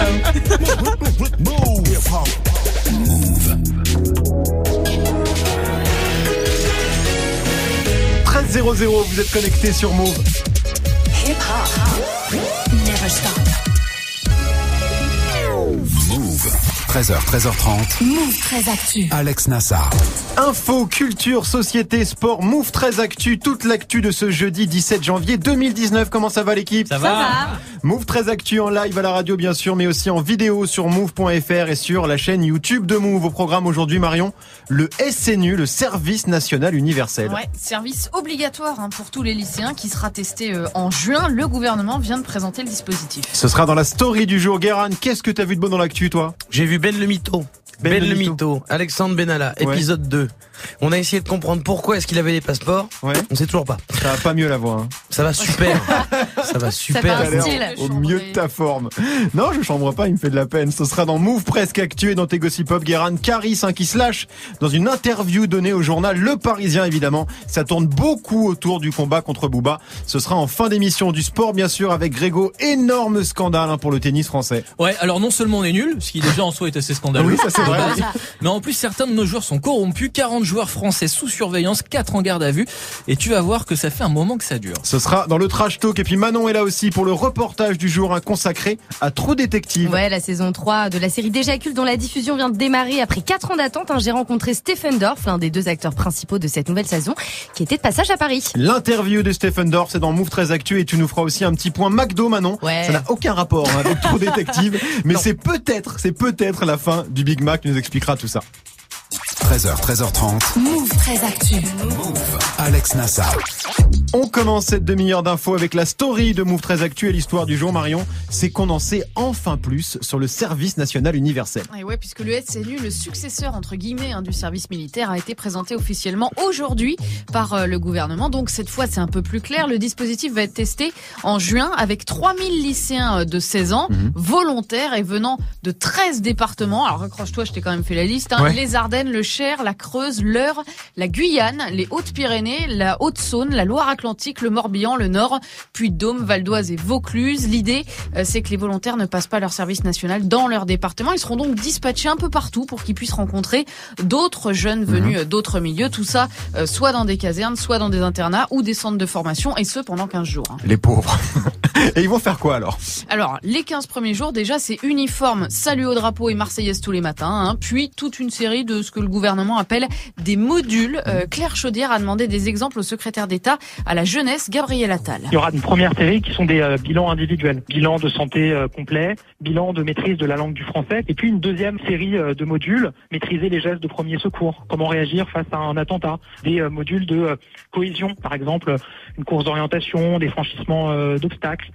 Ciao. 13 vous êtes connecté sur Move. Hip hop. Never stop. 13h, 13h30. Move 13 Actu. Alex Nassar. Info, culture, société, sport, Move 13 Actu, toute l'actu de ce jeudi 17 janvier 2019. Comment ça va l'équipe? Ça, va. Move 13 Actu en live à la radio bien sûr, mais aussi en vidéo sur move.fr et sur la chaîne YouTube de Move. Au programme aujourd'hui Marion, le SNU, le service national universel. Ouais, service obligatoire hein, pour tous les lycéens qui sera testé euh, en juin. Le gouvernement vient de présenter le dispositif. Ce sera dans la story du jour. Guérin, qu'est-ce que t'as vu de bon dans l'actu toi? J'ai vu Ben le Mytho. Ben, ben le, mytho. Alexandre Benalla, épisode 2. On a essayé de comprendre pourquoi est-ce qu'il avait les passeports. Ouais. On sait toujours pas. Ça va pas mieux la voix. Hein. Ça va super. ça va super. Ça au mieux de ta forme. Non, je chambre pas, il me fait de la peine. Ce sera dans Move presque actué dans tes gossip pop. Guérin Caris hein, qui se lâche dans une interview donnée au journal Le Parisien évidemment. Ça tourne beaucoup autour du combat contre Booba. Ce sera en fin d'émission du sport bien sûr avec Grégo. Énorme scandale hein, pour le tennis français. Ouais, alors non seulement on est nul, ce qui déjà en soi est assez scandaleux. Oui, ça c'est vrai. mais en plus certains de nos joueurs sont corrompus. 40 joueurs français sous surveillance, 4 en garde à vue. Et tu vas voir que ça fait un moment que ça dure. Ce sera dans le trash talk. Et puis Manon est là aussi pour le reportage du jour consacré à Trop Détective. Ouais, la saison 3 de la série Déjacule dont la diffusion vient de démarrer après 4 ans d'attente. J'ai rencontré Stephen Dorff, l'un des deux acteurs principaux de cette nouvelle saison, qui était de passage à Paris. L'interview de Stephen Dorff, c'est dans Move 13 Actu et tu nous feras aussi un petit point McDo, Manon. Ouais. Ça n'a aucun rapport hein, avec Trop Détective, mais c'est peut-être, c'est peut-être la fin du Big Mac. Tu nous expliquera tout ça. 13h, 13h30. Move 13 Actu. Move. Alex Nassar. On commence cette demi-heure d'infos avec la story de Move 13 Actu et l'histoire du jour, Marion. C'est qu'on en sait enfin plus sur le service national universel. Et ouais, puisque le SNU, le successeur entre guillemets hein, du service militaire, a été présenté officiellement aujourd'hui par euh, le gouvernement. Donc cette fois, c'est un peu plus clair. Le dispositif va être testé en juin avec 3000 lycéens euh, de 16 ans, Mhm. volontaires et venant de 13 départements. Alors accroche-toi, je t'ai quand même fait la liste. hein. Ouais. Les Ardennes, le Cher, la Creuse, l'Eure, la Guyane, les Hautes-Pyrénées, la Haute-Saône, la Loire-Atlantique, le Morbihan, le Nord, Puy-de-Dôme, Val d'Oise et Vaucluse. L'idée, euh, c'est que les volontaires ne passent pas leur service national dans leur département. Ils seront donc dispatchés un peu partout pour qu'ils puissent rencontrer d'autres jeunes venus euh, d'autres milieux. Tout ça, euh, soit dans des casernes, soit dans des internats ou des centres de formation, et ce pendant 15 jours. hein. Les pauvres. et ils vont faire quoi alors? Alors, les 15 premiers jours, déjà, c'est uniforme, salut au drapeau et marseillaise tous les matins, hein, puis toute une série de ce que le gouvernement appelle des modules. Euh, Claire Chaudière a demandé des exemples au secrétaire d'État à la jeunesse, Gabriel Attal. Il y aura une première série qui sont des euh, bilans individuels, bilan de santé euh, complet, bilan de maîtrise de la langue du français, et puis une deuxième série de modules, maîtriser les gestes de premier secours, comment réagir face à un attentat, des modules de cohésion, par exemple une course d'orientation, des franchissements d'obstacles.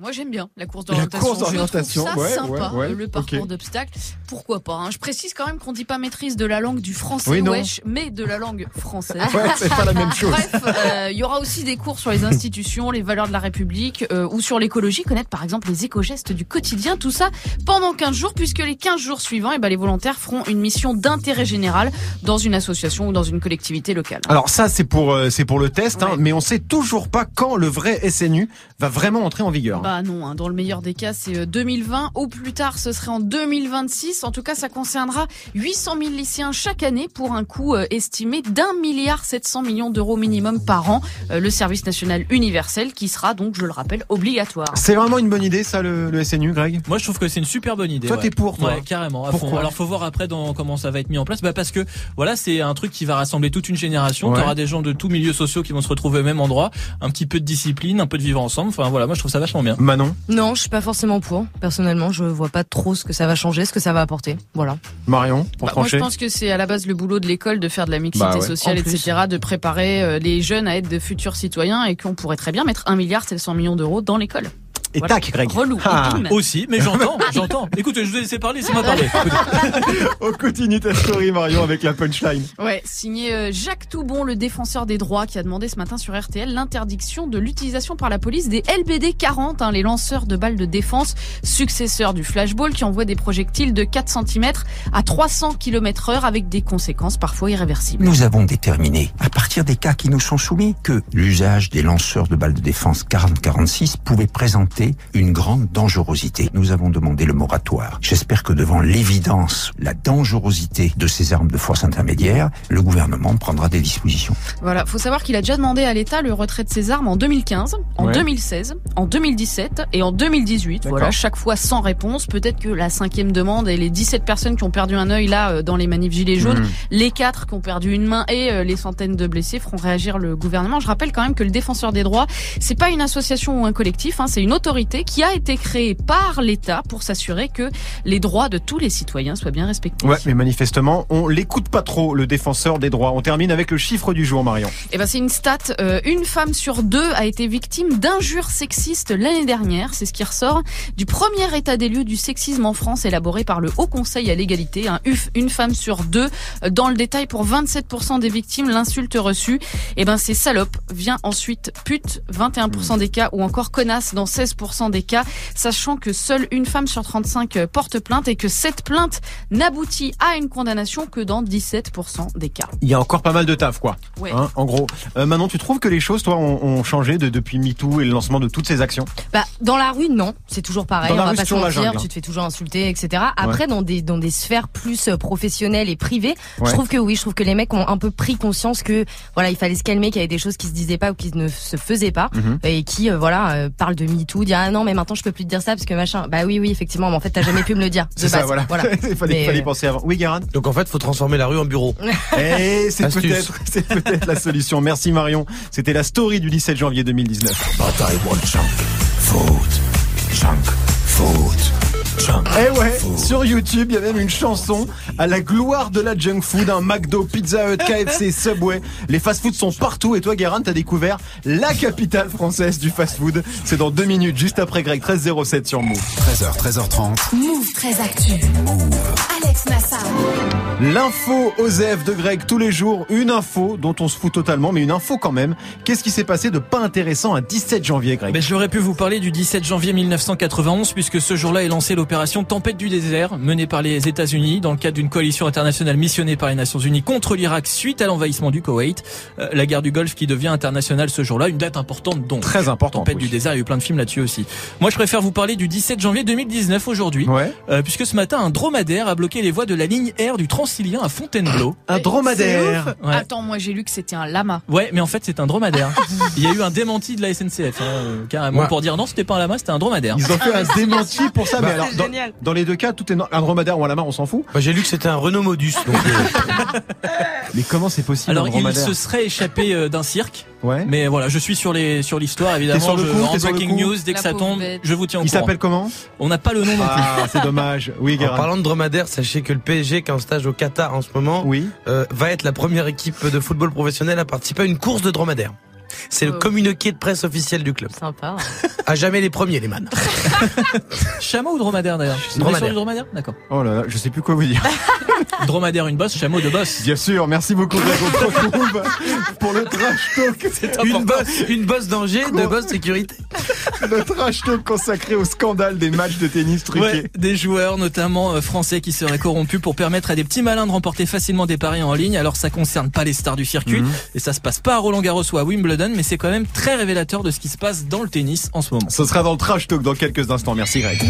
Moi, j'aime bien la course La d'orientation. course d'orientation, ça ouais, sympa, ouais, ouais, le parcours d'obstacles. Pourquoi pas hein. Je précise quand même qu'on dit pas maîtrise de la langue du français, Oui, non. wesh, mais de la langue française. Ouais, c'est pas la même chose. Bref, euh, il y aura aussi des cours sur les institutions, les valeurs de la République euh, ou sur l'écologie, connaître par exemple les éco-gestes du quotidien, tout ça pendant 15 jours, puisque les 15 jours suivants, eh ben, les volontaires feront une mission d'intérêt général dans une association ou dans une collectivité locale. Alors ça c'est pour euh, c'est pour le test, hein, mais on sait toujours pas quand le vrai SNU va vraiment entrer en vigueur. Bah non, hein, dans le meilleur des cas, c'est euh, 2020. Au plus tard, ce serait en 2026. En tout cas, ça concernera 800 000 lycéens chaque année pour un coût euh, estimé d'un milliard 700 millions d'euros minimum par an. Euh, le service national universel qui sera donc, je le rappelle, obligatoire. C'est vraiment une bonne idée ça le, le SNU, Greg? Moi, je trouve que c'est une super bonne idée. Toi, ouais. t'es pour, toi Ouais, carrément. À Pourquoi? Fond. Alors, faut voir après dans comment ça va être mis en place. Bah, parce que voilà, c'est un truc qui va rassembler toute une génération. Ouais. T'auras des gens de tous milieux sociaux qui vont se retrouver au même endroit, un petit peu de discipline, un peu de vivre ensemble. Enfin, voilà, moi, je trouve ça vachement bien. Manon, Non, je suis pas forcément pour. Personnellement, je vois pas trop ce que ça va changer, ce que ça va apporter. Voilà. Marion, pour Bah, moi, je trancher. pense que c'est à la base le boulot de l'école de faire de la mixité Bah ouais. sociale, etc., de préparer euh, les jeunes à être de futurs citoyens et qu'on pourrait très bien mettre un milliard 700 millions d'euros dans l'école. Et Voilà. tac, Greg. Relou. Ah. Aussi, mais j'entends, j'entends. Écoute, je vous ai laissé parler, laissez-moi parler. Écoutez. On continue ta story, Marion, avec la punchline. Ouais, signé euh, Jacques Toubon, le défenseur des droits, qui a demandé ce matin sur RTL l'interdiction de l'utilisation par la police des LBD 40, hein, les lanceurs de balles de défense, successeurs du flashball, qui envoient des projectiles de 4 cm à 300 km heure avec des conséquences parfois irréversibles. Nous avons déterminé, à partir des cas qui nous sont soumis, que l'usage des lanceurs de balles de défense 40-46 pouvait présenter une grande dangerosité. Nous avons demandé le moratoire. J'espère que devant l'évidence, la dangerosité de ces armes de force intermédiaire, le gouvernement prendra des dispositions. Voilà, faut savoir qu'il a déjà demandé à l'État le retrait de ses armes en 2015, en Ouais. 2016, en 2017 et en 2018. D'accord. Voilà, chaque fois sans réponse. Peut-être que la cinquième demande et les 17 personnes qui ont perdu un œil là euh, dans les manifs gilets jaunes, Mhm. les quatre qui ont perdu une main et euh, les centaines de blessés feront réagir le gouvernement. Je rappelle quand même que le défenseur des droits, c'est pas une association ou un collectif, hein, c'est une autorité qui a été créée par l'État pour s'assurer que les droits de tous les citoyens soient bien respectés. Ouais, mais manifestement, on l'écoute pas trop, le défenseur des droits. On termine avec le chiffre du jour, Marion. Eh ben c'est une stat. euh, une femme sur deux a été victime d'injures sexistes l'année dernière. C'est ce qui ressort du premier état des lieux du sexisme en France élaboré par le Haut Conseil à l'égalité. UF, une femme sur deux. Euh, Dans le détail, pour 27% des victimes, l'insulte reçue, eh ben c'est salope. Vient ensuite pute, 21% des cas, ou encore connasse dans 16% des cas, sachant que seule une femme sur 35 euh, porte plainte et que cette plainte n'aboutit à une condamnation que dans 17% des cas. Il y a encore pas mal de taf, quoi. Ouais. Hein, en gros. Euh, Manon, tu trouves que les choses, toi, ont, ont changé de, depuis MeToo et le lancement de toutes ces actions? Bah, dans la rue, non. C'est toujours pareil. Dans la on va rue, pas c'est se toujours la mentir. jungle. Tu te fais toujours insulter, etc. Après, dans des, dans des sphères plus euh, professionnelles et privées, Ouais. je trouve que oui, je trouve que les mecs ont un peu pris conscience que, voilà, il fallait se calmer, qu'il y avait des choses qui se disaient pas ou qui ne se faisaient pas. Mhm. Et qui, euh, voilà, euh, parlent de MeToo, dire, ah non, mais maintenant je peux plus te dire ça parce que machin. Bah oui, oui, effectivement, mais en fait, t'as jamais pu me le dire. C'est ça, base. voilà. il fallait, Mais, fallait y euh, penser avant. Oui, Garan Donc en fait, faut transformer la rue en bureau. Eh, c'est peut-être, c'est peut-être la solution. Merci Marion. C'était la story du 17 janvier 2019. But I want junk food. Junk food. Eh ouais, sur YouTube, il y a même une chanson à la gloire de la junk food, un McDo, Pizza Hut, KFC, Subway. Les fast-foods sont partout et toi, Guérin, t'as découvert la capitale française du fast-food. C'est dans deux minutes, juste après Greg 1307 sur Move. 13h, 13h30. Move très actu. Alex Nassar. L'info OSEF de Greg tous les jours, une info dont on se fout totalement, mais une info quand même. Qu'est-ce qui s'est passé de pas intéressant un 17 janvier, Greg? Ben, j'aurais pu vous parler du 17 janvier 1991 puisque ce jour-là est lancé l'opération Tempête du désert menée par les États-Unis dans le cadre d'une coalition internationale missionnée par les Nations Unies contre l'Irak suite à l'envahissement du Koweït. Euh, la guerre du Golfe qui devient internationale ce jour-là, une date importante donc. Très important. Tempête oui. du désert, il y a eu plein de films là-dessus aussi. Moi, je préfère vous parler du 17 janvier 2019 aujourd'hui, Ouais. euh, puisque ce matin, un dromadaire a bloqué les voies de la ligne R du Transilien à Fontainebleau. Un dromadaire. Ouais. Attends, moi j'ai lu que c'était un lama. Ouais, mais en fait, c'est un dromadaire. Il y a eu un démenti de la SNCF, hein, euh, carrément, Ouais. pour dire non, c'était pas un lama, c'était un dromadaire. Ils ont fait un démenti pour ça, mais Bah, alors, dans, dans les deux cas, tout est no- un dromadaire ou un lama, on s'en fout. Moi, j'ai lu que c'était un Renault Modus. Donc, euh, Mais comment c'est possible Alors, il se serait échappé euh, d'un cirque, Ouais. mais voilà, je suis sur les sur l'histoire évidemment. sur le je, coup, en breaking news, dès que La ça tombe, bête. je vous tiens au Il courant. s'appelle comment On n'a pas le nom. Ah, c'est dommage. Oui, en parlant de dromadaire, sachez que le PSG, qui est en stage au Qatar en ce moment, Oui. euh, va être la première équipe de football professionnel à participer à une course de dromadaire. C'est le Oh. communiqué de presse officiel du club. Sympa. À jamais les premiers, les man. Chameau ou dromadaire d'ailleurs Dromadaire. dromadaire D'accord. Oh là là, je sais plus quoi vous dire. Dromadaire une bosse, chameau de bosse. Bien sûr, merci beaucoup pour le trash talk. Une bosse, une bosse danger, Quoi deux bosses sécurité. Le trash talk consacré au scandale des matchs de tennis truqués. Ouais, des joueurs notamment euh, français qui seraient corrompus pour permettre à des petits malins de remporter facilement des paris en ligne. Alors ça concerne pas les stars du circuit Mhm. et ça se passe pas à Roland Garros ou à Wimbledon, mais c'est quand même très révélateur de ce qui se passe dans le tennis en ce moment. Ce sera dans le trash talk dans quelques instants. Merci Greg.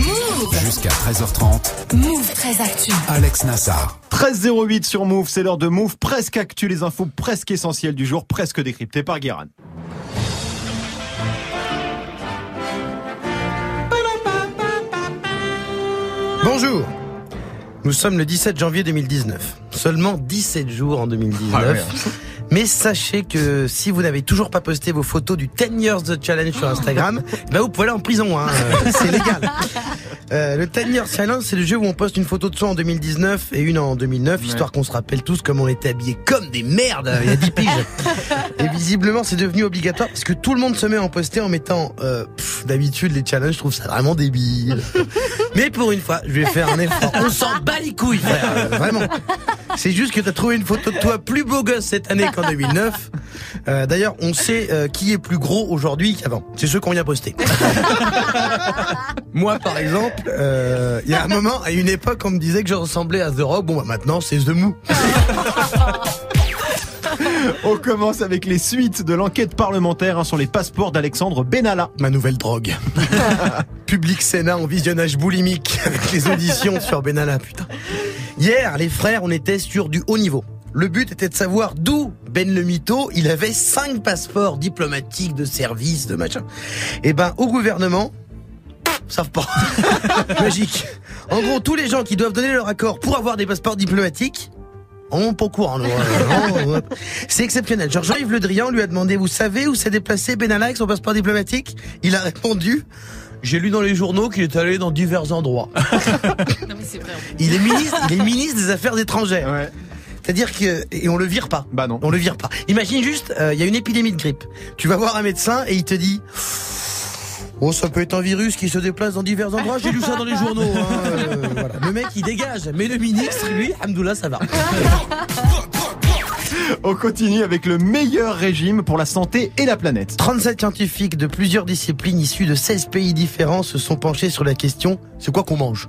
Jusqu'à 13h30. Move très actu. Alex Nassar. 13.08 sur Move, c'est l'heure de Move. Presque actu, les infos presque essentielles du jour, presque décryptées par Guérin. Bonjour. Nous sommes le 17 janvier 2019. Seulement 17 jours en 2019. Ah ouais. Mais sachez que si vous n'avez toujours pas posté vos photos du 10 Years The Challenge sur Instagram, bah vous pouvez aller en prison, hein. Euh, c'est légal. Euh, le 10 Years Challenge, c'est le jeu où on poste une photo de soi en 2019 et une en 2009, histoire qu'on se rappelle tous comment on était habillés comme des merdes il y a 10 piges. Et visiblement, c'est devenu obligatoire parce que tout le monde se met à en poster en mettant... Euh, D'habitude, les challenges, je trouve ça vraiment débile. Mais pour une fois, je vais faire un effort. On s'en bat les couilles, frère. Vraiment. C'est juste que t'as trouvé une photo de toi plus beau gosse cette année qu'en 2009. Euh, D'ailleurs, on sait euh, qui est plus gros aujourd'hui qu'avant. C'est ceux qu'on vient poster. Moi, par exemple, euh, il y a un moment, à une époque, on me disait que je ressemblais à The Rock. Bon, bah maintenant, c'est The Mou. On commence avec les suites de l'enquête parlementaire hein, sur les passeports d'Alexandre Benalla. Ma nouvelle drogue. Public Sénat en visionnage boulimique avec les auditions sur Benalla, putain. Hier, les frères, on était sur du haut niveau. Le but était de savoir d'où Ben le mytho, il avait cinq passeports diplomatiques de service, de machin. Eh ben, au gouvernement, savent pas. Magique. En gros, tous les gens qui doivent donner leur accord pour avoir des passeports diplomatiques, on pas au courant. Euh, C'est exceptionnel. Genre, Jean-Yves Le Drian lui a demandé, vous savez où s'est déplacé Benalla avec son passeport diplomatique? Il a répondu, j'ai lu dans les journaux qu'il est allé dans divers endroits. Non, mais c'est vrai. Il est ministre, il est ministre des Affaires étrangères. Ouais. C'est-à-dire que et on le vire pas. Bah non. On le vire pas. Imagine juste, euh, il y a une épidémie de grippe. Tu vas voir un médecin et il te dit. Oh, ça peut être un virus qui se déplace dans divers endroits. J'ai lu ça dans les journaux. hein, euh, voilà. Le mec, il dégage. Mais le ministre, lui, Hamdoullah, ça va. On continue avec le meilleur régime pour la santé et la planète. 37 scientifiques de plusieurs disciplines issus de 16 pays différents se sont penchés sur la question c'est quoi qu'on mange?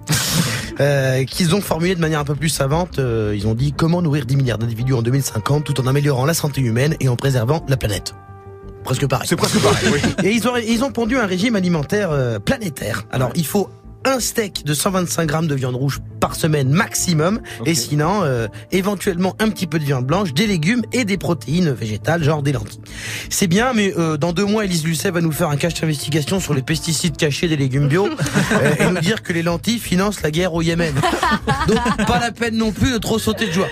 Euh, Qu'ils ont formulé de manière un peu plus savante. euh, ils ont dit comment nourrir 10 milliards d'individus en 2050 tout en améliorant la santé humaine et en préservant la planète. Presque pareil. C'est presque pareil, oui. Et ils ont, ils ont pondu un régime alimentaire euh, planétaire. Alors, il faut un steak de 125 grammes de viande rouge par semaine maximum. Et sinon, euh, éventuellement un petit peu de viande blanche, des légumes et des protéines végétales, genre des lentilles. C'est bien, mais euh, dans deux mois, Elise Lucet va nous faire un cache d'investigation sur les pesticides cachés des légumes bio euh, et nous dire que les lentilles financent la guerre au Yémen. Donc, pas la peine non plus de trop sauter de joie.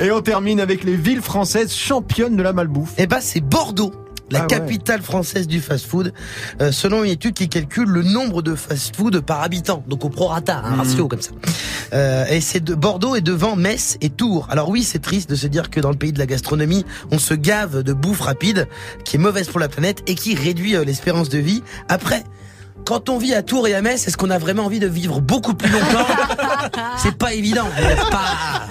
Et on termine avec les villes françaises championnes de la malbouffe. Eh ben, c'est Bordeaux. La Ah ouais. capitale française du fast-food, euh, selon une étude qui calcule le nombre de fast-food par habitant, donc au prorata, un ratio comme ça. Euh, et c'est de Bordeaux est devant Metz et Tours. Alors oui, c'est triste de se dire que dans le pays de la gastronomie, on se gave de bouffe rapide, qui est mauvaise pour la planète et qui réduit euh, l'espérance de vie. Après, quand on vit à Tours et à Metz, est-ce qu'on a vraiment envie de vivre beaucoup plus longtemps? C'est pas évident. pas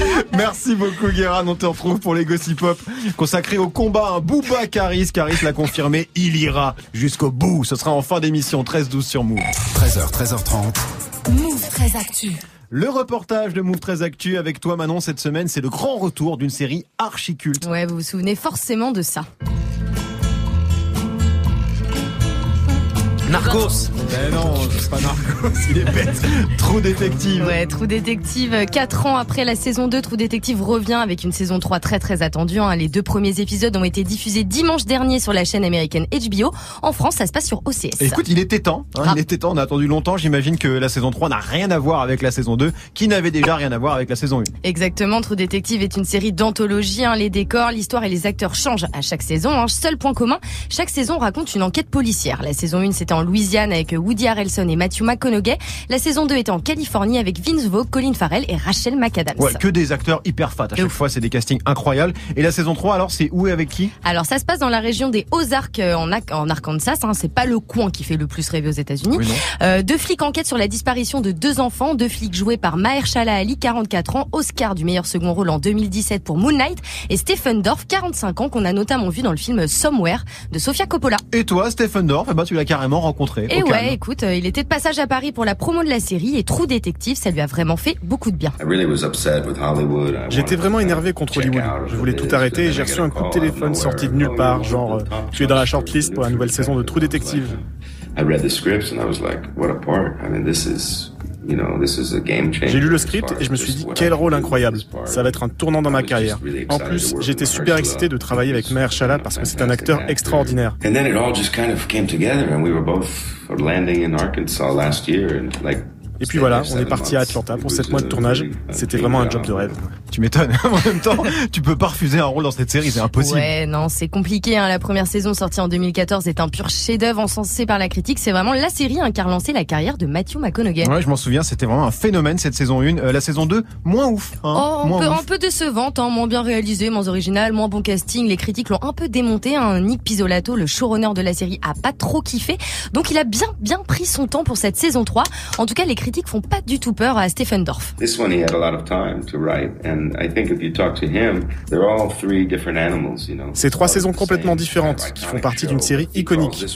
Merci beaucoup Guérin, on te retrouve pour les Gossip Pop consacré au combat un Booba Caris. Caris l'a confirmé, il ira jusqu'au bout. Ce sera en fin d'émission 13-12 sur Move. 13h, 13h30. Move très actu. Le reportage de Move 13 Actu avec toi Manon cette semaine, c'est le grand retour d'une série archi culte. Ouais, vous vous souvenez forcément de ça. Narcos. Mais non, c'est pas Narcos, il est bête. Trop détective. Ouais, Trou Détective, 4 ans après la saison 2, Trou Détective revient avec une saison 3 très très attendue. hein. Les deux premiers épisodes ont été diffusés dimanche dernier sur la chaîne américaine HBO. En France, ça se passe sur OCS. Écoute, il était temps. hein, Ah. Il était temps. On a attendu longtemps. J'imagine que la saison 3 n'a rien à voir avec la saison 2, qui n'avait déjà rien à voir avec la saison 1. Exactement, True Détective est une série d'anthologie. hein. Les décors, l'histoire et les acteurs changent à chaque saison. hein. Seul point commun, chaque saison raconte une enquête policière. La saison 1, c'était en Louisiane avec Woody Harrelson et Matthew McConaughey. La saison 2 était en Californie avec Vince Vaughn, Colin Farrell et Rachel McAdams. Ouais, que des acteurs hyper fat. À chaque ouf. fois, c'est des castings incroyables. Et la saison 3, alors, c'est où et avec qui? Alors ça se passe dans la région des Ozarks euh, en, en Arkansas. Hein. C'est pas le coin qui fait le plus rêver aux États-Unis. Oui. Euh, deux flics enquêtent sur la disparition de deux enfants. Deux flics joués par Mahershala Ali, 44 ans, Oscar du meilleur second rôle en 2017 pour Moonlight, et Stephen Dorff, 45 ans, qu'on a notamment vu dans le film Somewhere de Sofia Coppola. Et toi, Stephen Dorff, eh ben, tu l'as carrément rencontré. Et ouais, calme. écoute, euh, il était de passage à Paris pour la promo de la série et Trou Détective, ça lui a vraiment fait beaucoup de bien. J'étais vraiment énervé contre Hollywood. Je voulais tout arrêter et j'ai reçu un coup de téléphone sorti de nulle part, genre euh, tu es dans la shortlist pour la nouvelle saison de True Detective. J'ai lu le script et je me suis dit quel rôle incroyable. Ça va être un tournant dans ma carrière. En plus, j'étais super excité de travailler avec Mahershala parce que c'est un acteur extraordinaire. And then it all just kind of came together, and we were both landing in Arkansas last year, and like. Et puis voilà, on est parti à Atlanta pour 7 mois de tournage. C'était vraiment un job de rêve. Tu m'étonnes. en même temps, tu peux pas refuser un rôle dans cette série, c'est impossible. Ouais, non, c'est compliqué. Hein. La première saison sortie en 2014 est un pur chef-d'œuvre encensé par la critique. C'est vraiment la série hein, qui a relancé la carrière de Matthew McConaughey. Ouais, je m'en souviens, c'était vraiment un phénomène cette saison 1. Euh, la saison 2, moins ouf. Hein, Oh, un moins peu, ouf. un peu décevante, hein, moins bien réalisée, moins originale, moins bon casting. Les critiques l'ont un peu démonté. Hein. Nick Pizzolato, le showrunner de la série, a pas trop kiffé. Donc il a bien, bien pris son temps pour cette saison 3. En tout cas, les critiques critiques font pas du tout peur à Stephen Dorff. This one, he had a lot of time to write, and I think if you talk to him, they're all three different animals, you know. C'est trois saisons complètement différentes qui font partie d'une série iconique.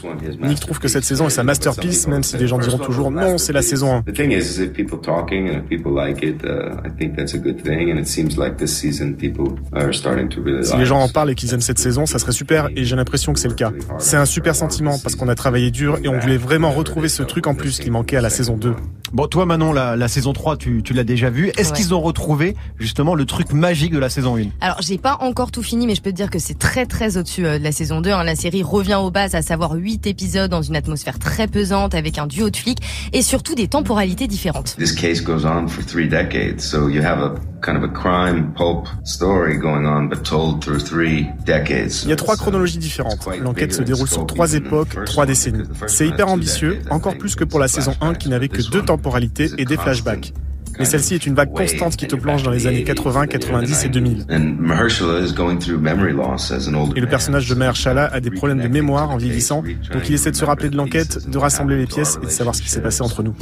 Nick trouve que cette saison est sa masterpiece, même si les gens diront toujours non, c'est la saison 1. The thing is, is if people talking and if people like it, uh, I think that's a good thing. And it seems like this season people are starting to really Si les gens en parlent et qu'ils aiment cette saison, ça serait super et j'ai l'impression que c'est le cas. C'est un super sentiment parce qu'on a travaillé dur et on voulait vraiment retrouver ce truc en plus qui manquait à la saison 2. Bon, toi Manon, la, la saison 3, tu, tu l'as déjà vu. Est-ce Ouais. qu'ils ont retrouvé justement le truc magique de la saison 1 Alors, j'ai pas encore tout fini, mais je peux te dire que c'est très très au-dessus euh, de la saison 2. hein. La série revient aux bases, à savoir 8 épisodes dans une atmosphère très pesante, avec un duo de flics et surtout des temporalités différentes. This case goes on for three decades, so you have a kind of a crime pulp story going on, but told through three decades. Il y a trois chronologies différentes. L'enquête se déroule sur trois époques, trois décennies. C'est hyper ambitieux, encore plus que pour la saison 1 qui n'avait que deux temporalités et des flashbacks. Mais celle-ci est une vague constante qui te plonge dans les années 80, 90 et 2000. And Mahershala is going through memory loss as an older Et le personnage de Mahershala a des problèmes de mémoire en vieillissant, donc il essaie de se rappeler de l'enquête, de rassembler les pièces et de savoir ce qui s'est passé entre nous.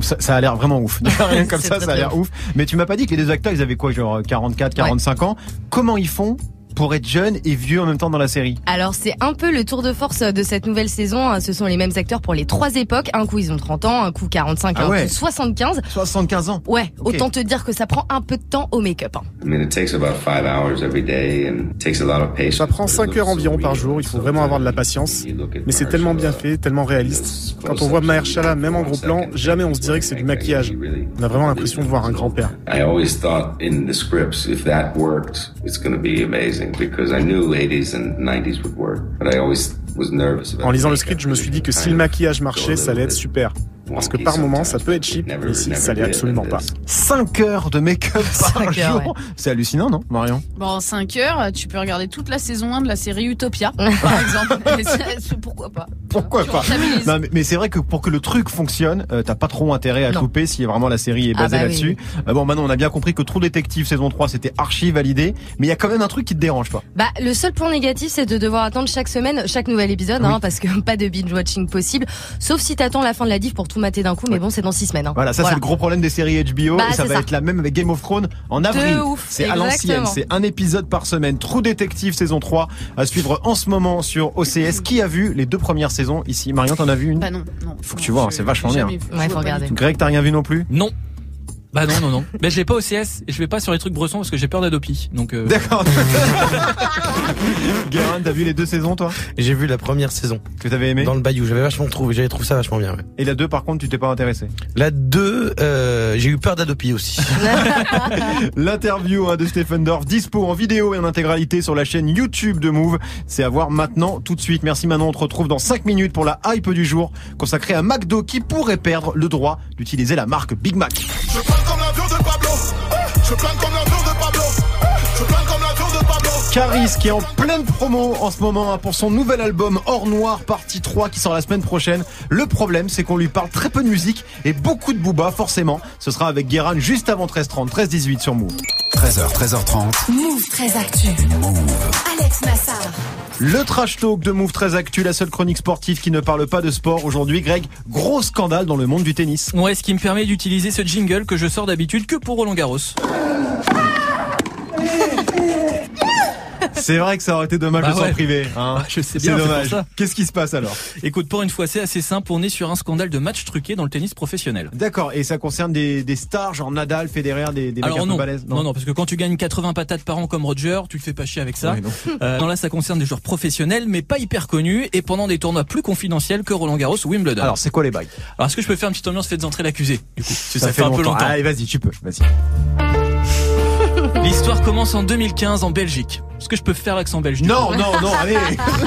Ça, ça a l'air vraiment ouf. Rien comme ça, ça a l'air ouf. Mais tu m'as pas dit que les deux acteurs, ils avaient quoi, genre 44, 45 ans? Comment ils font pour être jeunes et vieux en même temps dans la série Alors c'est un peu le tour de force de cette nouvelle saison. hein. Ce sont les mêmes acteurs pour les trois époques. Un coup ils ont 30 ans, un coup 45, Ah un ouais. coup 75. 75 ans. Ouais, autant te dire que ça prend un peu de temps au make-up. hein. I mean, it takes about five hours every day and it takes a lot of patience. Ça prend 5 heures environ par jour, il faut vraiment avoir de la patience. Mais c'est tellement bien fait, tellement réaliste. Quand on voit Mahershala, même en gros plan, jamais on se dirait que c'est du maquillage. On a vraiment l'impression de voir un grand-père. I always thought in the scripts, if that worked, it's going to be amazing because I knew 80s and 90s would work, but I always En lisant le script, je me suis dit que si le maquillage marchait, ça allait être super. Parce que par moment, ça peut être cheap, mais ici, ça l'est absolument pas. 5 heures de make-up par jour. C'est hallucinant, non, Marion? Bon, en 5 heures, tu peux regarder toute la saison 1 de la série Utopia, par exemple. Pourquoi pas Pourquoi Tu pas? non, mais, mais c'est vrai que pour que le truc fonctionne, euh, t'as pas trop intérêt à Non. couper si vraiment la série est Ah basée bah oui, là-dessus. Euh, bon, maintenant on a bien compris que True Detective saison 3 c'était archi validé, mais il y a quand même un truc qui te dérange, toi. Bah le seul point négatif c'est de devoir attendre chaque semaine chaque nouvel épisode, hein, parce que pas de binge watching possible. Sauf si t'attends la fin de la diff pour tout mater d'un coup, mais bon c'est dans six semaines. hein. Voilà, ça c'est le gros problème des séries HBO Bah, et ça va ça. être la même avec Game of Thrones en avril. C'est à l'ancienne, c'est un épisode par semaine. True Detective saison 3 à suivre en ce moment sur OCS. Qui a vu les deux premières saisons ici? Marion, t'en as vu une? Bah non, non. Faut que tu vois, hein, c'est vachement bien. Ouais, faut regarder. Greg, t'as rien vu non plus? Non. Bah non, non, non. Mais je l'ai pas au CS et je vais pas sur les trucs bressons parce que j'ai peur d'Adopi. Donc, euh, D'accord. Guérin, t'as vu les deux saisons toi? J'ai vu la première saison Que t'avais aimé? Dans le Bayou. J'avais vachement trouvé, j'avais trouvé ça vachement bien. ouais. Et la deux par contre tu t'es pas intéressé? La 2, euh, j'ai eu peur d'Adopi aussi. L'interview hein, de Stephen Dorff, dispo en vidéo et en intégralité sur la chaîne YouTube de Move. C'est à voir maintenant, tout de suite. Merci Manon, on te retrouve dans 5 minutes pour la hype du jour consacrée à McDo qui pourrait perdre le droit d'utiliser la marque Big Mac. Je Je comme de Pablo. Je comme de Pablo. Caris qui est en pleine promo en ce moment hein, pour son nouvel album Hors Noir partie 3 qui sort la semaine prochaine. Le problème c'est qu'on lui parle très peu de musique et beaucoup de booba forcément. Ce sera avec Guérin juste avant 13h30, 13h18 sur Move. 13h, 13h30. Move très actu. Alex Nassar. Le trash talk de Move très actu, la seule chronique sportive qui ne parle pas de sport aujourd'hui. Greg, gros scandale dans le monde du tennis. ouais, ce qui me permet d'utiliser ce jingle que je sors d'habitude que pour Roland Garros. C'est vrai que ça aurait été dommage Bah de s'en ouais. priver. Hein. Ah, je sais C'est bien, c'est pour dommage. Qu'est-ce qui se passe alors Écoute, pour une fois, c'est assez simple. On est sur un scandale de match truqué dans le tennis professionnel. D'accord, et ça concerne des, des stars, genre Nadal, Federer, des, des mecs Alors peu non, balèzes non, non, parce que quand tu gagnes 80 patates par an comme Roger, tu te fais pas chier avec ça. Ouais, non. Euh, non, là, ça concerne des joueurs professionnels, mais pas hyper connus, et pendant des tournois plus confidentiels que Roland Garros ou Wimbledon. Alors, c'est quoi les bails Alors, est-ce que je peux faire une petite ambiance Faites entrer l'accusé, du coup ça, fait, un peu longtemps. Allez, vas-y, tu peux. Vas-y. L'histoire commence en 2015 en Belgique. Est-ce que je peux faire l'accent belge Non, non, non, allez.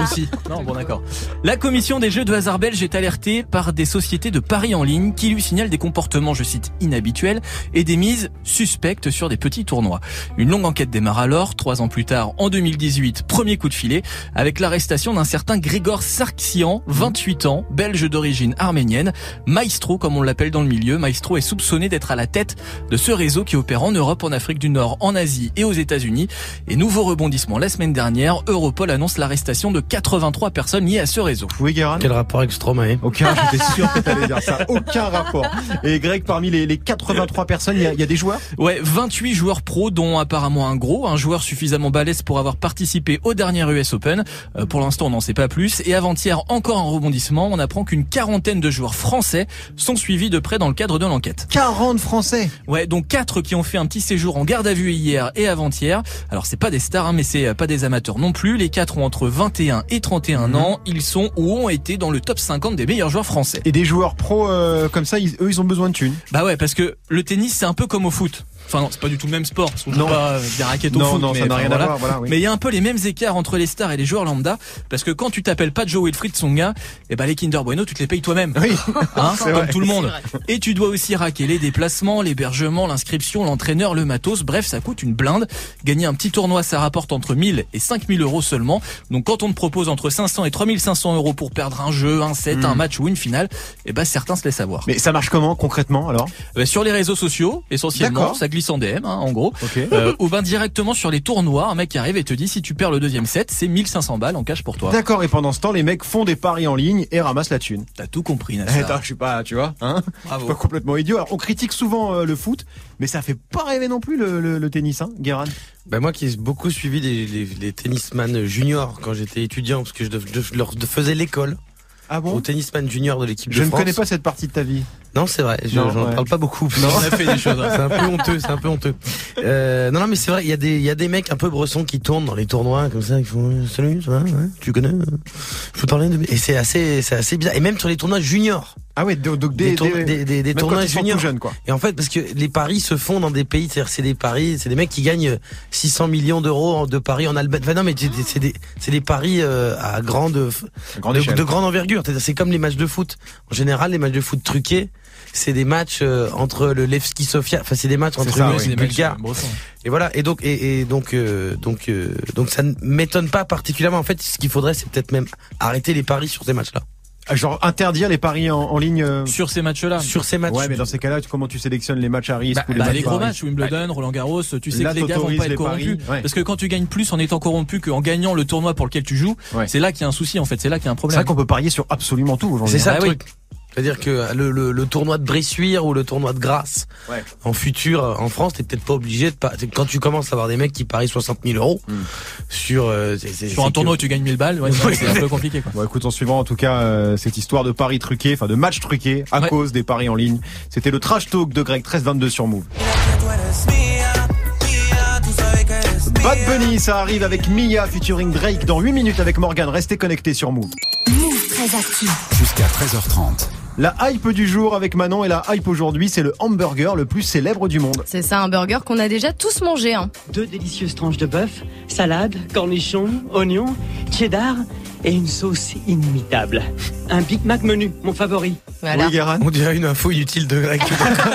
Aussi. Non, bon d'accord. La commission des jeux de hasard belge est alertée par des sociétés de paris en ligne qui lui signalent des comportements, je cite, inhabituels et des mises suspectes sur des petits tournois. Une longue enquête démarre alors, trois ans plus tard, en 2018, premier coup de filet, avec l'arrestation d'un certain Grégor Sarksian, 28 ans, belge d'origine arménienne, maestro comme on l'appelle dans le milieu. Maestro est soupçonné d'être à la tête de ce réseau qui opère en Europe, en Afrique du Nord, en Asie et aux États-Unis. Et nouveau rebondissement rebondissement. La semaine dernière, Europol annonce l'arrestation de 83 personnes liées à ce réseau. Oui, Guérin Quel rapport avec Stromae? Aucun, j'étais sûr que t'allais dire ça. Aucun rapport. Et Greg, parmi les, les 83 personnes, il y, y a des joueurs? Ouais, 28 joueurs pros, dont apparemment un gros, un joueur suffisamment balèze pour avoir participé au dernier US Open. Euh, pour l'instant, on n'en sait pas plus. Et avant-hier, encore un rebondissement, on apprend qu'une quarantaine de joueurs français sont suivis de près dans le cadre de l'enquête. 40 Français? Ouais, donc quatre qui ont fait un petit séjour en garde à vue hier et avant-hier. Alors c'est pas des stars, hein, mais c'est euh, pas des amateurs non plus. Les quatre ont entre 21 et 31 ans. Ils sont ou ont été dans le top 50 des meilleurs joueurs français. Et des joueurs pros euh, comme ça, ils- eux, ils ont besoin de thunes. Bah ouais, parce que le tennis c'est un peu comme au foot. Enfin non, c'est pas du tout le même sport. Parce qu'on joue Non. pas euh, des raquettes au Non, foot. non, mais ça n'a rien à voilà. voir, voilà, oui. Mais il y a un peu les mêmes écarts entre les stars et les joueurs lambda, parce que quand tu t'appelles pas Joe Wilfried Songa, et ben les Kinder Bueno, tu te les payes toi-même. Oui, Hein, C'est comme vrai. tout le monde. Et tu dois aussi raquer les déplacements, l'hébergement, l'inscription, l'entraîneur, le matos. Bref, ça coûte une blinde. Gagner un petit tournoi, ça rapporte entre 1000 et 5000 euros seulement. Donc quand on te propose entre 500 et 3500 euros pour perdre un jeu, un set, un match ou une finale, et ben certains se laissent avoir. Hmm. Mais ça marche comment concrètement alors? Euh, sur les réseaux sociaux, essentiellement, D'accord. ça glisse en DM, hein, en gros. Ok. Euh, ou ben directement sur les tournois, un mec qui arrive et te dit si tu perds le deuxième set, c'est 1500 balles en cash pour toi. D'accord, et pendant ce temps, les mecs font des paris en ligne et ramassent la thune. T'as tout compris, Eh, attends, je suis pas, tu vois, hein Bravo. Pas complètement idiot. Alors, on critique souvent euh, le foot, mais ça fait pas rêver non plus le, le, le tennis, hein, Guérin. Bah moi qui ai beaucoup suivi les, les, les tennisman juniors quand j'étais étudiant parce que je leur faisais l'école Ah au tennisman junior de l'équipe de Je ne France. connais pas cette partie de ta vie. Non, c'est vrai, je ouais. parle pas beaucoup. Non. On a fait des choses. hein. C'est un peu honteux, c'est un peu honteux. Euh, non, non, mais c'est vrai, il y a des, il y a des mecs un peu bressons qui tournent dans les tournois comme ça, qui font euh, salut, ça va, ouais, tu connais, euh, je peux parler de, et c'est assez, c'est assez bizarre. Et même sur les tournois juniors, Ah ouais, donc donc des, des, tournois- des, des, des juniors. jeunes, quoi. Et en fait, parce que les paris se font dans des pays, c'est-à-dire c'est des paris, c'est des mecs qui gagnent 600 millions d'euros de paris en Albanie. Enfin non, mais c'est des- c'est des, paris euh, à grande, grande de, grande envergure. C'est comme les matchs de foot. En général, les matchs de foot truqués, c'est des matchs euh, entre le Levski Sofia. Enfin, c'est des matchs entre ça, les oui. Bulgares. Et voilà. Et donc, et, et donc, euh, donc, euh, donc, ça ne m'étonne pas particulièrement. En fait, ce qu'il faudrait, c'est peut-être même arrêter les paris sur ces matchs-là. Ah, Genre interdire les paris en, en ligne. euh, Sur ces matchs-là. Sur ces matchs. Ouais, mais dans ces cas-là, comment tu sélectionnes les matchs à risque Bah, ou les Bah, matchs les gros matchs, Wimbledon, Roland Garros, tu sais Là, que les gars vont pas être corrompus. paris, ouais. Parce que quand tu gagnes plus en étant corrompu qu'en gagnant le tournoi pour lequel tu joues, Ouais. c'est là qu'il y a un souci en fait, c'est là qu'il y a un C'est problème. vrai qu'on peut parier sur absolument tout aujourd'hui. C'est ça Ah le oui. C'est-à-dire que le, le, le tournoi de Bressuire ou le tournoi de Grasse, Ouais. en futur, euh, en France, t'es peut-être pas obligé de pas. Quand tu commences à avoir des mecs qui parient 60 000 euros sur euh, Sur un tournoi où tu gagnes 1000 balles, ouais, c'est un peu compliqué quoi. Bon, écoute, en suivant en tout cas euh, cette histoire de paris truqués, enfin de matchs truqués à Ouais. cause des paris en ligne. C'était le trash talk de Greg 1322 sur Move. Bad Bunny, ça arrive avec Mia featuring Drake dans 8 minutes avec Morgan. Restez connectés sur Move. Move très actif. Jusqu'à 13h30. La hype du jour avec Manon et la hype aujourd'hui, c'est le hamburger le plus célèbre du monde. C'est ça, un burger qu'on a déjà tous mangé. Hein. Deux délicieuses tranches de bœuf, salade, cornichons, oignons, cheddar et une sauce inimitable. Un Big Mac menu, mon favori. Voilà. Oui, Guérin On dirait une info inutile de Greg.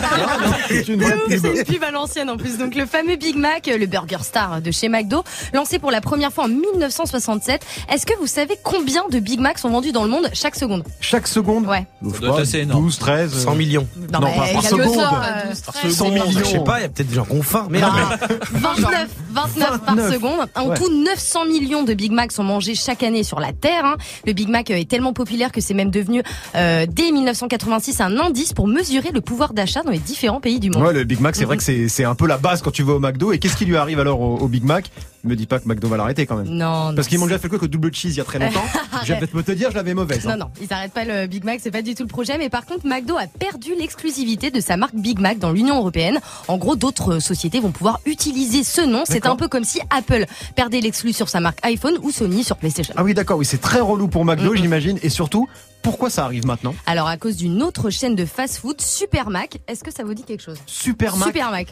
C'est une pub. une pub à l'ancienne en plus. Donc le fameux Big Mac, le burger star de chez McDo, lancé pour la première fois en 1967. Est-ce que vous savez combien de Big Mac sont vendus dans le monde chaque seconde? Chaque seconde Ouais. Doit être pas, assez énorme. 12, 13. 100 millions. Non, pas par seconde. euh, 100 millions. Je sais pas, il y a peut-être des gens qui ont faim. Mais non, mais 29, 29 par 29. seconde. En Ouais. tout, 900 millions de Big Mac sont mangés chaque année sur la Terre. hein. Le Big Mac euh, est tellement populaire que c'est même devenu, euh, dès 1986, un indice pour mesurer le pouvoir d'achat dans les différents pays du monde. Ouais, le Big Mac, c'est vrai que c'est c'est un peu la base quand tu vas au McDo. Et qu'est-ce qui lui arrive alors au, au Big Mac? Me dis pas que McDo va l'arrêter quand même. Non, non. Parce qu'ils m'ont déjà fait quoi que double cheese il y a très longtemps. Je vais peut-être me te dire, je l'avais mauvaise. hein. Non, non, ils arrêtent pas le Big Mac, c'est pas du tout le projet. Mais par contre, McDo a perdu l'exclusivité de sa marque Big Mac dans l'Union Européenne. En gros, d'autres sociétés vont pouvoir utiliser ce nom. C'est un peu comme si Apple perdait l'exclus sur sa marque iPhone ou Sony sur PlayStation. Ah oui, d'accord, oui, c'est très relou pour McDo, Mhm. j'imagine. Et surtout, pourquoi ça arrive maintenant? Alors, à cause d'une autre chaîne de fast-food, Super Mac, est-ce que ça vous dit quelque chose? Super Mac Super Mac,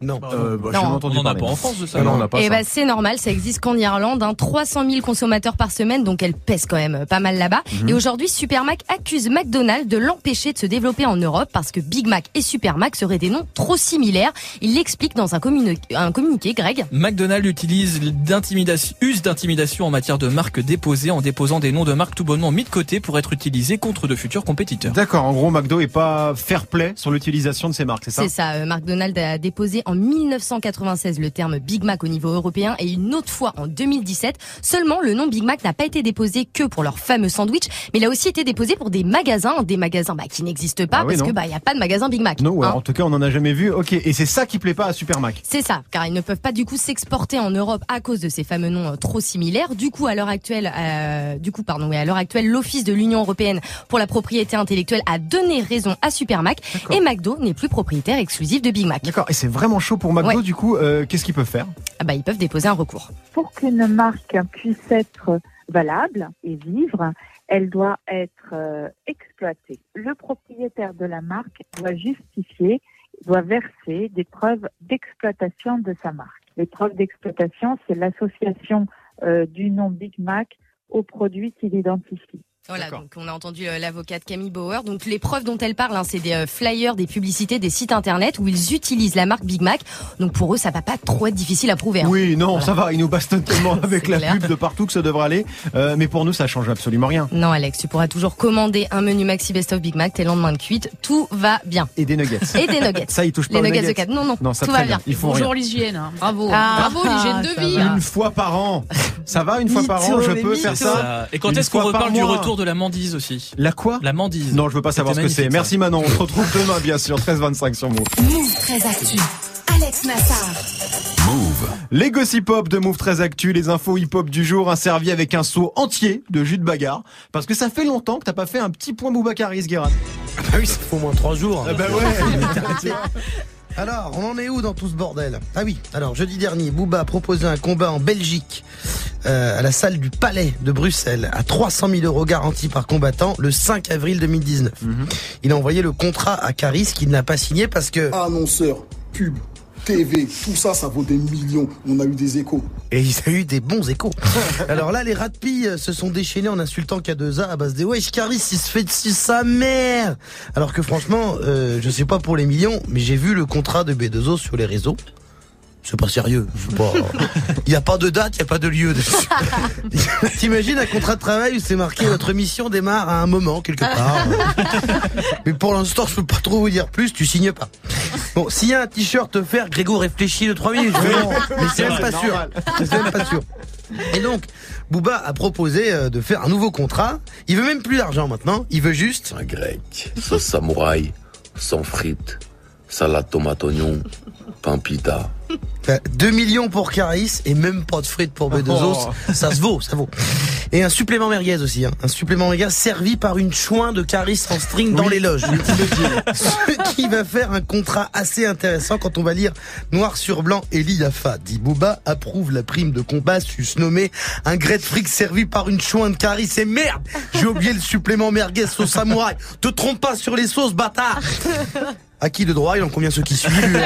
non. Euh, bah, Non. j'ai On entendu en a pas en France de ça. Ah non, on n'a pas Et ça. bah c'est normal, ça existe qu'en Irlande, hein, 300 000 consommateurs par semaine, donc elle pèse quand même euh, pas mal là-bas. Mhm. Et aujourd'hui, Super Mac accuse McDonald's de l'empêcher de se développer en Europe parce que Big Mac et Super Mac seraient des noms trop similaires. Il l'explique dans un, communi- un communiqué, Greg. McDonald's utilise d'intimidation, use d'intimidation en matière de marques déposées en déposant des noms de marques tout bonnement mis de côté pour être utilisés contre de futurs compétiteurs. D'accord, en gros, McDo est pas fair play sur l'utilisation de ces marques, c'est ça? C'est ça, euh, McDonald's a déposé déposé en 1996 le terme Big Mac au niveau européen et une autre fois en 2017. Seulement, le nom Big Mac n'a pas été déposé que pour leur fameux sandwich, mais il a aussi été déposé pour des magasins, des magasins bah, qui n'existent pas Ah oui, parce non. que bah il y a pas de magasin Big Mac. Non, ouais, hein. en tout cas, on en a jamais vu. Ok, et c'est ça qui plaît pas à Supermac. C'est ça, car ils ne peuvent pas du coup s'exporter en Europe à cause de ces fameux noms euh, trop similaires. Du coup, à l'heure actuelle, euh, du coup, pardon, oui, à l'heure actuelle, l'Office de l'Union européenne pour la propriété intellectuelle a donné raison à Supermac et McDo n'est plus propriétaire exclusif de Big Mac. D'accord, et c'est vraiment chaud pour McDo, Ouais. du coup, euh, qu'est-ce qu'ils peuvent faire? Ah bah, ils peuvent déposer un recours. Pour qu'une marque puisse être valable et vivre, elle doit être euh, exploitée. Le propriétaire de la marque doit justifier, doit verser des preuves d'exploitation de sa marque. Les preuves d'exploitation, c'est l'association euh, du nom Big Mac au produit qu'il identifie. Voilà, donc on a entendu euh, l'avocate Camille Bauer. Donc les preuves dont elle parle, hein, c'est des euh, flyers, des publicités, des sites internet où ils utilisent la marque Big Mac. Donc pour eux, ça va pas trop être difficile à prouver. hein. Oui, non, Voilà. ça va, ils nous bastonnent tellement avec la clair. pub de partout que ça devrait aller. Euh, mais pour nous, ça change absolument rien. Non, Alex, tu pourras toujours commander un menu Maxi Best of Big Mac tes lendemains de cuite. Tout va bien. Et des nuggets. Et des nuggets. Ça, ils touchent pas Les aux nuggets de nuggets. quatre. Non, non, Non, ça tout va bien. Ils font Bonjour l'hygiène. hein. Bravo. Ah, Bravo l'hygiène de vie. va. Une fois par an. Ça va, une fois par an, je peux faire ça. Et quand est-ce qu'on reparle du mois. Retour de la mandise aussi La quoi? La mandise. Non, je veux pas savoir ce que c'est. Merci Manon, on se retrouve demain, bien sûr, 13-25 sur Move. Move très actu. Alex Nassar. Move. Les gossip hop de Move très Actu, les infos hip hop du jour, un servi avec un seau entier de jus de bagarre. Parce que ça fait longtemps que t'as pas fait un petit point Boubacaris, Guérin. Ah oui, ça fait au moins trois jours. Ah bah ouais. Alors, on en est où dans tout ce bordel? Ah oui, alors jeudi dernier, Booba a proposé un combat en Belgique euh, à la salle du Palais de Bruxelles à 300 000 euros garantis par combattant le 5 avril 2019. Il a envoyé le contrat à Caris qu'il n'a pas signé parce que... Annonceurs, pub, TV, tout ça, ça vaut des millions. On a eu des échos. Et il a eu des bons échos. Alors là, les rats se sont déchaînés en insultant K2A à base de wesh Caris, il se fait dessus sa mère. Alors que franchement, euh, je sais pas pour les millions, mais j'ai vu le contrat de B2O sur les réseaux. C'est pas sérieux. c'est pas- Il n'y a pas de date, il n'y a pas de lieu. T'imagines un contrat de travail où c'est marqué votre mission démarre à un moment quelque part. Mais pour l'instant, je peux pas trop vous dire plus, tu signes pas. Bon, s'il y a un t-shirt offert, Grégo réfléchit de 3 minutes. Mais c'est même pas sûr. C'est même pas sûr. Et donc, Booba a proposé euh, de faire un nouveau contrat. Il veut même plus d'argent maintenant. Il veut juste. Un grec, sauce samouraï, sans frites, salade tomate oignon, pain pita. 2 millions pour Caris et même pas de frites pour B2O. Oh. Ça se vaut, ça vaut. Et un supplément merguez aussi. Hein. Un supplément merguez servi par une chouin de Caris en string dans Oui. les loges. Ce qui va faire un contrat assez intéressant quand on va lire noir sur blanc Eli Yafa. Dit Booba approuve la prime de combat sus nommé un grès de fric servi par une chouin de Caris. Et merde J'ai oublié le supplément merguez sauce samouraï. Te trompe pas sur les sauces, bâtard À qui de droit Il en convient ceux qui suivent.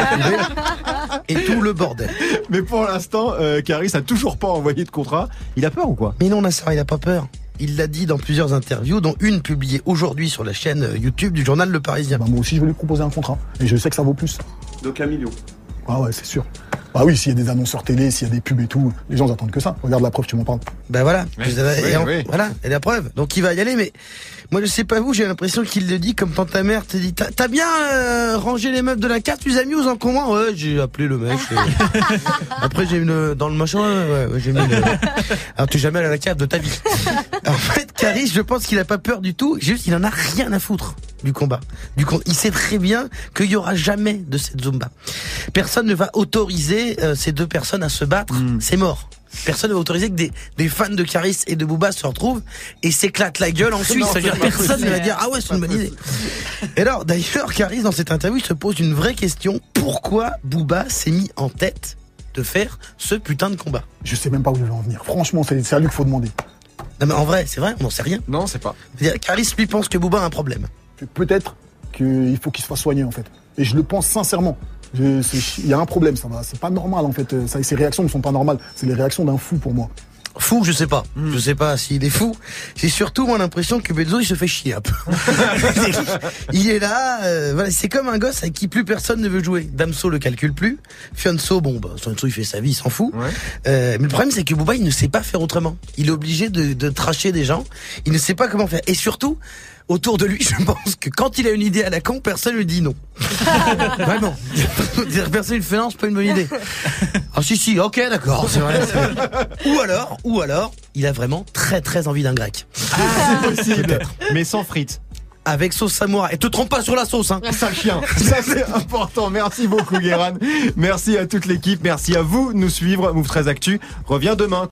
Et tout le bordel. Mais pour l'instant, euh, Caris a toujours pas envoyé de contrat. Il a peur ou quoi? Mais non, Nassar, il a pas peur. Il l'a dit dans plusieurs interviews, dont une publiée aujourd'hui sur la chaîne euh, YouTube du journal Le Parisien. Bah, moi aussi, je vais lui proposer un contrat. Et je sais que ça vaut plus. Donc un million. Ah ouais, c'est sûr. Bah oui, s'il y a des annonceurs télé, s'il y a des pubs et tout, les gens attendent que ça. Regarde la preuve, tu m'en parles. Ben voilà, Oui, oui, et en- oui. voilà, et la preuve. Donc il va y aller, mais moi je sais pas vous, j'ai l'impression qu'il le dit comme quand ta mère te dit T'as bien euh, rangé les meubles de la carte, tu les as mis aux encombrants? Ouais, j'ai appelé le mec. et- Après j'ai le, dans le machin, ouais, ouais, j'ai mis le... Alors tu es jamais allé à la cave de ta vie. En fait, Caris, je pense qu'il a pas peur du tout, juste il en a rien à foutre du combat. Du con- il sait très bien qu'il y aura jamais de cette zumba. Personne ne va autoriser euh, ces deux personnes à se battre, c'est mort. Personne ne va autoriser que des, des fans de Caris et de Booba se retrouvent et s'éclatent la gueule en Suisse. Non, dire personne ne va dire ah ouais c'est une bonne idée. Et alors d'ailleurs Caris dans cette interview il se pose une vraie question pourquoi Booba s'est mis en tête de faire ce putain de combat? Je sais même pas où je vais en venir. Franchement, c'est c'est à lui qu'il faut demander. Non mais en vrai c'est vrai on n'en sait rien. Non, c'est pas. C'est-à-dire, Caris lui pense que Booba a un problème. Peut-être qu'il faut qu'il se fasse soigner, en fait. Et je le pense sincèrement. Il y a un problème, ça va. C'est pas normal, en fait. Ça, ces réactions ne sont pas normales. C'est les réactions d'un fou pour moi. Fou, je sais pas. Je sais pas s'il est fou. J'ai surtout moi l'impression que Benzo il se fait chier un peu. il est là, euh, voilà, c'est comme un gosse avec qui plus personne ne veut jouer. Damso le calcule plus. Fianso, bon, bah, Fianso il fait sa vie, il s'en fout. Euh, mais le problème c'est que Booba il ne sait pas faire autrement. Il est obligé de, de tracher des gens. Il ne sait pas comment faire. Et surtout, autour de lui, je pense que quand il a une idée à la con, personne lui dit non. Vraiment. Personne lui fait non, c'est pas une bonne idée. Ah si si, ok d'accord, c'est vrai. c'est- Ou alors, ou alors, il a vraiment très très envie d'un grec. C'est possible. Mais sans frites. Avec sauce samouraï. Et te trompe pas sur la sauce, hein. Sale chien. Ça, c'est important. Merci beaucoup, Guéran. Merci à toute l'équipe. Merci à vous de nous suivre. Move 13 Actu revient demain.